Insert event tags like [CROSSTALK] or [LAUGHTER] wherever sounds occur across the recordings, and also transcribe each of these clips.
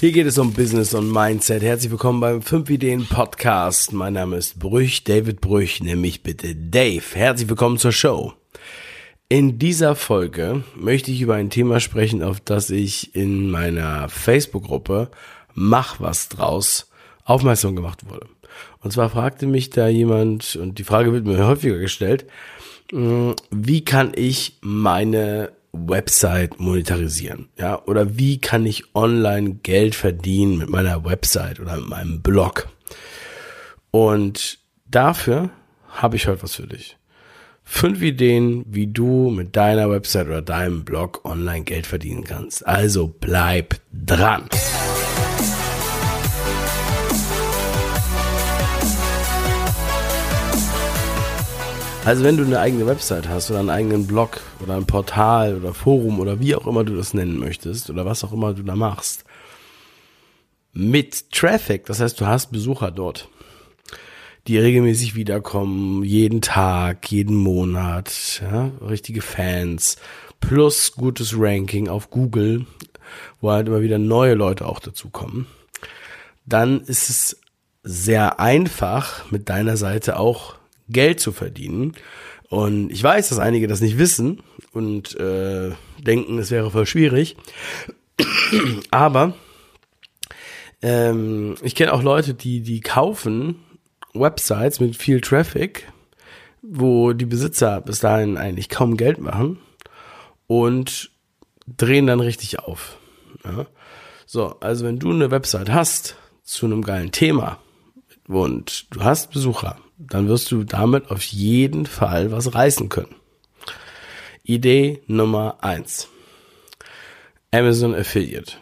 Hier geht es um Business und Mindset. Herzlich willkommen beim 5 Ideen Podcast. Mein Name ist Brüch, David Brüch, nämlich bitte Dave. Herzlich willkommen zur Show. In dieser Folge möchte ich über ein Thema sprechen, auf das ich in meiner Facebook-Gruppe Mach was draus aufmerksam gemacht wurde. Und zwar fragte mich da jemand, und die Frage wird mir häufiger gestellt, hm, wie kann ich meine Website monetarisieren? Ja, oder wie kann ich online Geld verdienen mit meiner Website oder mit meinem Blog? Und dafür habe ich heute was für dich. Fünf Ideen, wie du mit deiner Website oder deinem Blog online Geld verdienen kannst. Also bleib dran. Also wenn du eine eigene Website hast oder einen eigenen Blog oder ein Portal oder Forum oder wie auch immer du das nennen möchtest oder was auch immer du da machst, mit Traffic, das heißt du hast Besucher dort, die regelmäßig wiederkommen, jeden Tag, jeden Monat, ja, richtige Fans, plus gutes Ranking auf Google, wo halt immer wieder neue Leute auch dazukommen, dann ist es sehr einfach, mit deiner Seite auch Geld zu verdienen. Und ich weiß, dass einige das nicht wissen und äh, denken, es wäre voll schwierig. [CLEARS THROAT] Aber ähm, ich kenne auch Leute, die, die kaufen Websites mit viel Traffic, wo die Besitzer bis dahin eigentlich kaum Geld machen und drehen dann richtig auf. Ja? So, also wenn du eine Website hast zu einem geilen Thema und du hast Besucher, dann wirst du damit auf jeden Fall was reißen können. Idee Nummer eins: Amazon Affiliate.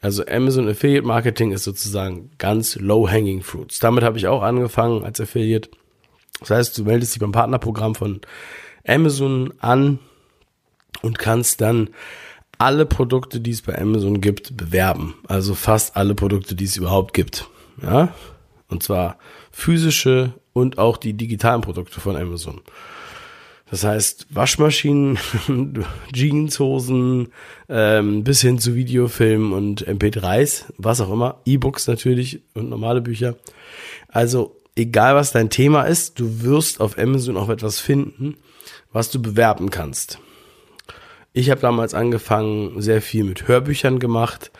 Also Amazon Affiliate Marketing ist sozusagen ganz low-hanging fruits. Damit habe ich auch angefangen als Affiliate. Das heißt, du meldest dich beim Partnerprogramm von Amazon an und kannst dann alle Produkte, die es bei Amazon gibt, bewerben. Also fast alle Produkte, die es überhaupt gibt. Ja? Und zwar physische und auch die digitalen Produkte von Amazon. Das heißt, Waschmaschinen, [LAUGHS] Jeanshosen, ähm, bis hin zu Videofilmen und MP3s, was auch immer, E-Books natürlich und normale Bücher. Also, egal was dein Thema ist, du wirst auf Amazon auch etwas finden, was du bewerben kannst. Ich habe damals angefangen, sehr viel mit Hörbüchern gemacht,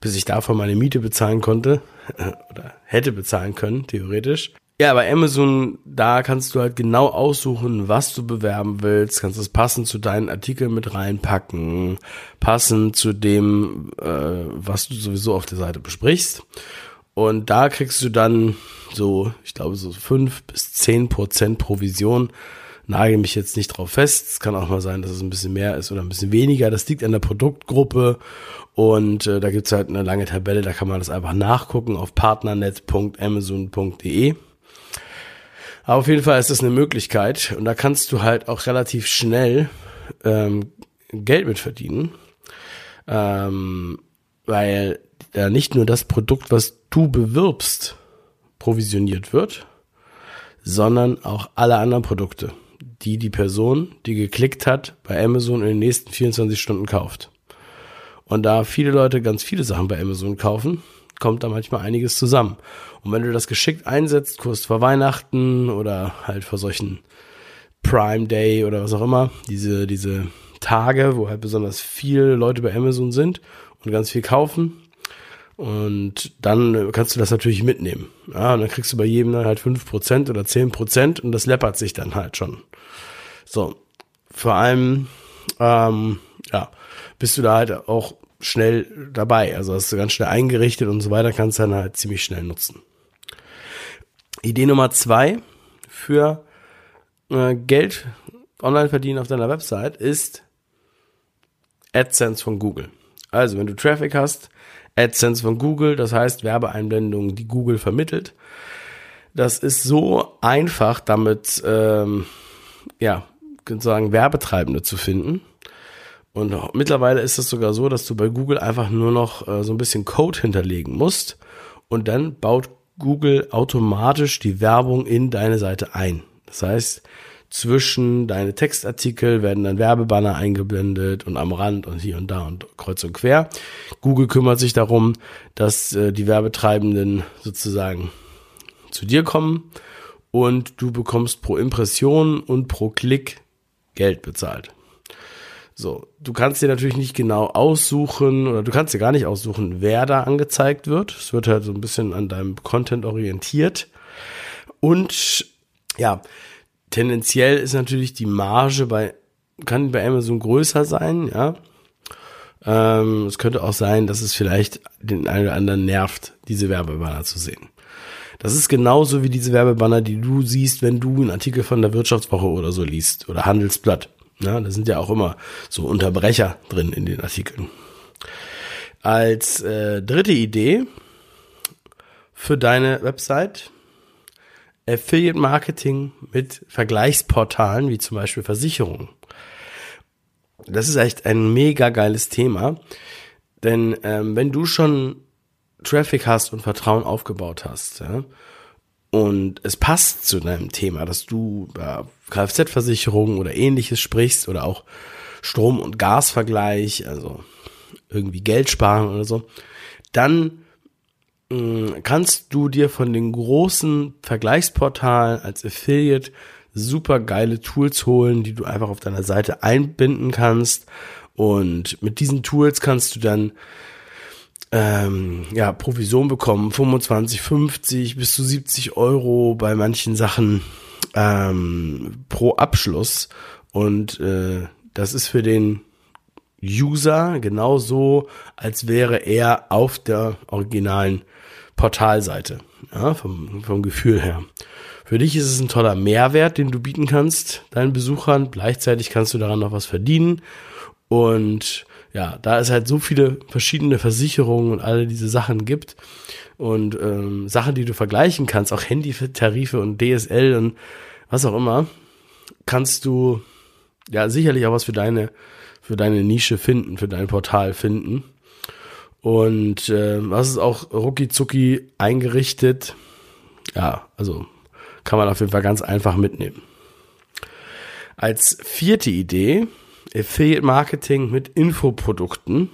bis ich davon meine Miete bezahlen konnte [LAUGHS] oder hätte bezahlen können, theoretisch. Ja, bei Amazon, da kannst du halt genau aussuchen, was du bewerben willst, kannst es passend zu deinen Artikeln mit reinpacken, passend zu dem, äh, was du sowieso auf der Seite besprichst. Und da kriegst du dann so, ich glaube, so fünf bis zehn Prozent Provision. Nagel mich jetzt nicht drauf fest. Es kann auch mal sein, dass es ein bisschen mehr ist oder ein bisschen weniger. Das liegt an der Produktgruppe. Und äh, da gibt's halt eine lange Tabelle, da kann man das einfach nachgucken auf partnernet.amazon.de. Aber auf jeden Fall ist das eine Möglichkeit und da kannst du halt auch relativ schnell ähm, Geld mit verdienen, ähm, weil ja nicht nur das Produkt, was du bewirbst, provisioniert wird, sondern auch alle anderen Produkte, die die Person, die geklickt hat, bei Amazon in den nächsten 24 Stunden kauft. Und da viele Leute ganz viele Sachen bei Amazon kaufen, kommt da manchmal einiges zusammen. Und wenn du das geschickt einsetzt, kurz vor Weihnachten oder halt vor solchen Prime Day oder was auch immer, diese, diese Tage, wo halt besonders viele Leute bei Amazon sind und ganz viel kaufen. Und dann kannst du das natürlich mitnehmen. Ja, und dann kriegst du bei jedem dann halt fünf Prozent oder zehn Prozent und das läppert sich dann halt schon. So, vor allem, ähm, ja, bist du da halt auch schnell dabei. Also hast du ganz schnell eingerichtet und so weiter, kannst du dann halt ziemlich schnell nutzen. Idee Nummer zwei für äh, Geld online verdienen auf deiner Website ist AdSense von Google. Also wenn du Traffic hast, AdSense von Google, das heißt Werbeeinblendungen, die Google vermittelt. Das ist so einfach, damit ähm, ja sozusagen Werbetreibende zu finden und mittlerweile ist es sogar so, dass du bei Google einfach nur noch äh, so ein bisschen Code hinterlegen musst und dann baut Google automatisch die Werbung in deine Seite ein. Das heißt, zwischen deine Textartikel werden dann Werbebanner eingeblendet und am Rand und hier und da und kreuz und quer. Google kümmert sich darum, dass äh, die Werbetreibenden sozusagen zu dir kommen und du bekommst pro Impression und pro Klick Geld bezahlt. So, du kannst dir natürlich nicht genau aussuchen oder du kannst dir gar nicht aussuchen, wer da angezeigt wird. Es wird halt so ein bisschen an deinem Content orientiert. Und ja, tendenziell ist natürlich die Marge bei, kann bei Amazon größer sein, ja. Ähm, es könnte auch sein, dass es vielleicht den einen oder anderen nervt, diese Werbebanner zu sehen. Das ist genauso wie diese Werbebanner, die du siehst, wenn du einen Artikel von der Wirtschaftswoche oder so liest oder Handelsblatt. Ja, da sind ja auch immer so Unterbrecher drin in den Artikeln. Als äh, dritte Idee für deine Website Affiliate Marketing mit Vergleichsportalen wie zum Beispiel Versicherungen. Das ist echt ein mega geiles Thema, denn ähm, wenn du schon Traffic hast und Vertrauen aufgebaut hast, ja, und es passt zu deinem Thema, dass du über Kfz-Versicherung oder ähnliches sprichst oder auch Strom- und Gasvergleich, also irgendwie Geld sparen oder so, dann mm, kannst du dir von den großen Vergleichsportalen als Affiliate super geile Tools holen, die du einfach auf deiner Seite einbinden kannst. Und mit diesen Tools kannst du dann ähm, ja, Provision bekommen, 25, 50 bis zu 70 Euro bei manchen Sachen ähm, pro Abschluss. Und äh, das ist für den User genauso, als wäre er auf der originalen Portalseite, ja, vom, vom Gefühl her. Für dich ist es ein toller Mehrwert, den du bieten kannst deinen Besuchern. Gleichzeitig kannst du daran noch was verdienen. Und ja, da es halt so viele verschiedene Versicherungen und alle diese Sachen gibt und ähm, Sachen, die du vergleichen kannst, auch Handytarife und DSL und was auch immer, kannst du ja sicherlich auch was für deine für deine Nische finden, für dein Portal finden. Und äh, was ist auch rucki zucki eingerichtet. Ja, also kann man auf jeden Fall ganz einfach mitnehmen. Als vierte Idee Affiliate Marketing mit Infoprodukten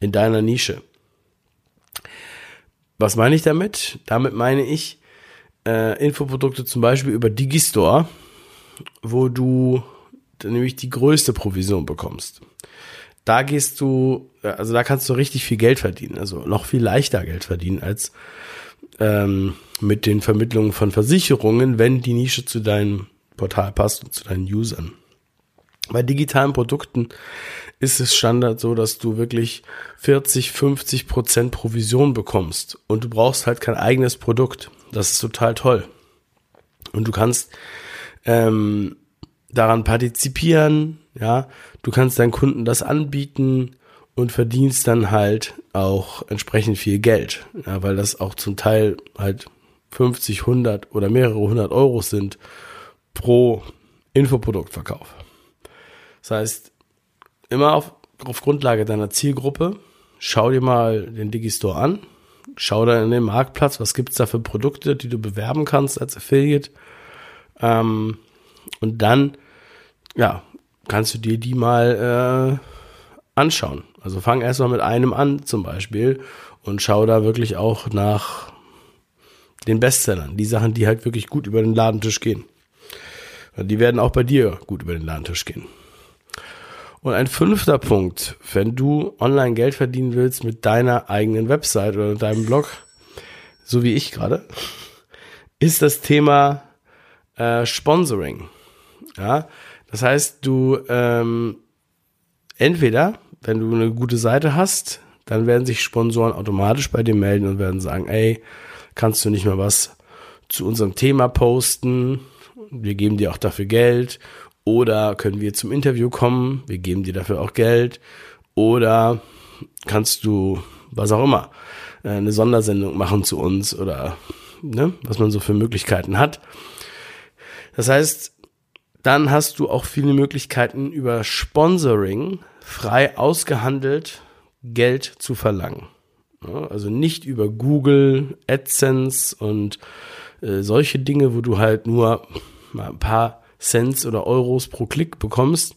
in deiner Nische. Was meine ich damit? Damit meine ich äh, Infoprodukte zum Beispiel über Digistore, wo du nämlich die größte Provision bekommst. Da gehst du, also da kannst du richtig viel Geld verdienen, also noch viel leichter Geld verdienen als ähm, mit den Vermittlungen von Versicherungen, wenn die Nische zu deinem Portal passt und zu deinen Usern. Bei digitalen Produkten ist es Standard so, dass du wirklich 40, 50 Prozent Provision bekommst und du brauchst halt kein eigenes Produkt. Das ist total toll. Und du kannst ähm, daran partizipieren, ja, du kannst deinen Kunden das anbieten und verdienst dann halt auch entsprechend viel Geld, ja, weil das auch zum Teil halt 50, 100 oder mehrere hundert Euro sind pro Infoproduktverkauf. Das heißt, immer auf, auf Grundlage deiner Zielgruppe, schau dir mal den Digistore an, schau da in den Marktplatz, was gibt's da für Produkte, die du bewerben kannst als Affiliate. Ähm, und dann, ja, kannst du dir die mal äh, anschauen. Also fang erstmal mit einem an zum Beispiel und schau da wirklich auch nach den Bestsellern, die Sachen, die halt wirklich gut über den Ladentisch gehen. Die werden auch bei dir gut über den Ladentisch gehen. Und ein fünfter Punkt, wenn du online Geld verdienen willst mit deiner eigenen Website oder deinem Blog, so wie ich gerade, ist das Thema äh, Sponsoring. Ja, das heißt, du ähm, entweder, wenn du eine gute Seite hast, dann werden sich Sponsoren automatisch bei dir melden und werden sagen, ey, kannst du nicht mal was zu unserem Thema posten? Wir geben dir auch dafür Geld oder können wir zum Interview kommen? Wir geben dir dafür auch Geld. Oder kannst du, was auch immer, äh, eine Sondersendung machen zu uns oder ne, was man so für Möglichkeiten hat. Das heißt, dann hast du auch viele Möglichkeiten über Sponsoring frei ausgehandelt Geld zu verlangen. Also nicht über Google, AdSense und äh, solche Dinge, wo du halt nur mal ein paar Cents oder Euros pro Klick bekommst,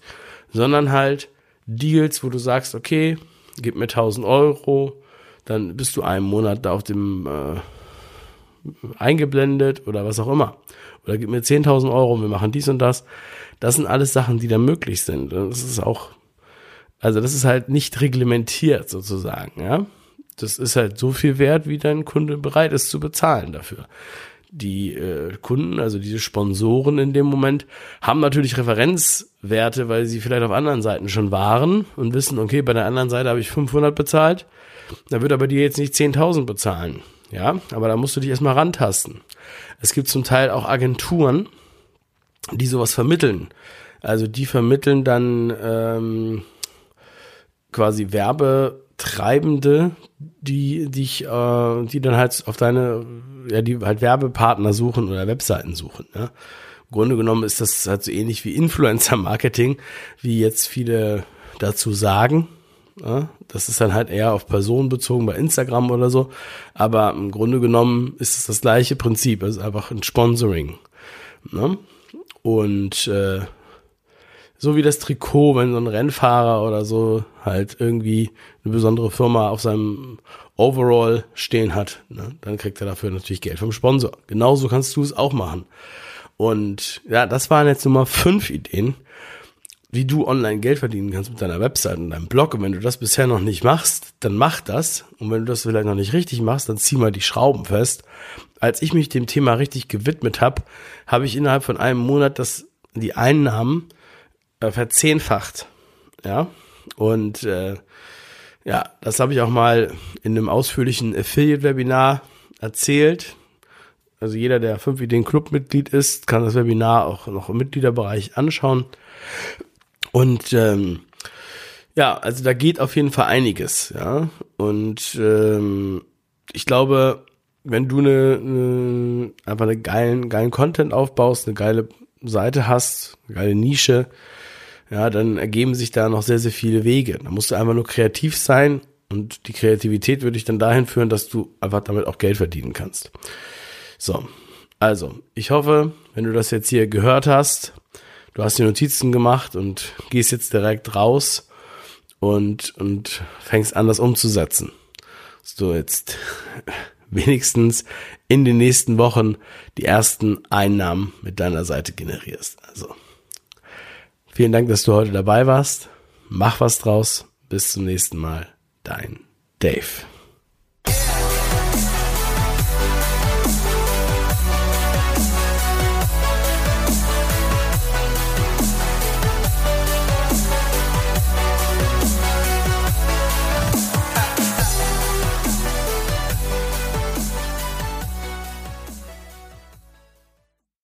sondern halt Deals, wo du sagst, okay, gib mir 1000 Euro, dann bist du einen Monat da auf dem äh, eingeblendet oder was auch immer. Oder gib mir 10.000 Euro wir machen dies und das. Das sind alles Sachen, die da möglich sind. Das ist auch, also das ist halt nicht reglementiert sozusagen, ja. Das ist halt so viel wert, wie dein Kunde bereit ist zu bezahlen dafür. Die äh, Kunden, also diese Sponsoren in dem Moment, haben natürlich Referenzwerte, weil sie vielleicht auf anderen Seiten schon waren und wissen, okay, bei der anderen Seite habe ich 500 bezahlt, da wird aber dir jetzt nicht 10.000 bezahlen. Ja, aber da musst du dich erstmal rantasten. Es gibt zum Teil auch Agenturen, die sowas vermitteln. Also die vermitteln dann ähm, quasi Werbetreibende, die dich, äh, die dann halt auf deine, ja, die halt Werbepartner suchen oder Webseiten suchen. Ja. Im Grunde genommen ist das halt so ähnlich wie Influencer-Marketing, wie jetzt viele dazu sagen. Ja, das ist dann halt eher auf Personen bezogen bei Instagram oder so. Aber im Grunde genommen ist es das gleiche Prinzip. Es ist einfach ein Sponsoring. Ne? Und äh, so wie das Trikot, wenn so ein Rennfahrer oder so halt irgendwie eine besondere Firma auf seinem Overall stehen hat, ne, dann kriegt er dafür natürlich Geld vom Sponsor. Genauso kannst du es auch machen. Und ja, das waren jetzt Nummer fünf Ideen, wie du online Geld verdienen kannst mit deiner Website und deinem Blog. Und wenn du das bisher noch nicht machst, dann mach das. Und wenn du das vielleicht noch nicht richtig machst, dann zieh mal die Schrauben fest. Als ich mich dem Thema richtig gewidmet habe, habe ich innerhalb von einem Monat das, die Einnahmen äh, verzehnfacht. Ja. Und äh, ja, das habe ich auch mal in einem ausführlichen Affiliate-Webinar erzählt. Also jeder, der fünf Ideen Club-Mitglied ist, kann das Webinar auch noch im Mitgliederbereich anschauen. Und ähm, ja, also da geht auf jeden Fall einiges, ja. Und ähm, ich glaube, wenn du eine, eine einfach eine geilen, geilen Content aufbaust, eine geile Seite hast, eine geile Nische, ja, dann ergeben sich da noch sehr, sehr viele Wege. Da musst du einfach nur kreativ sein und die Kreativität würde dich dann dahin führen, dass du einfach damit auch Geld verdienen kannst. So, also, ich hoffe, wenn du das jetzt hier gehört hast, du hast die Notizen gemacht und gehst jetzt direkt raus und, und fängst an, das umzusetzen. Dass du jetzt [LAUGHS] wenigstens in den nächsten Wochen die ersten Einnahmen mit deiner Seite generierst. Also, vielen Dank, dass du heute dabei warst. Mach was draus. Bis zum nächsten Mal. Dein Dave.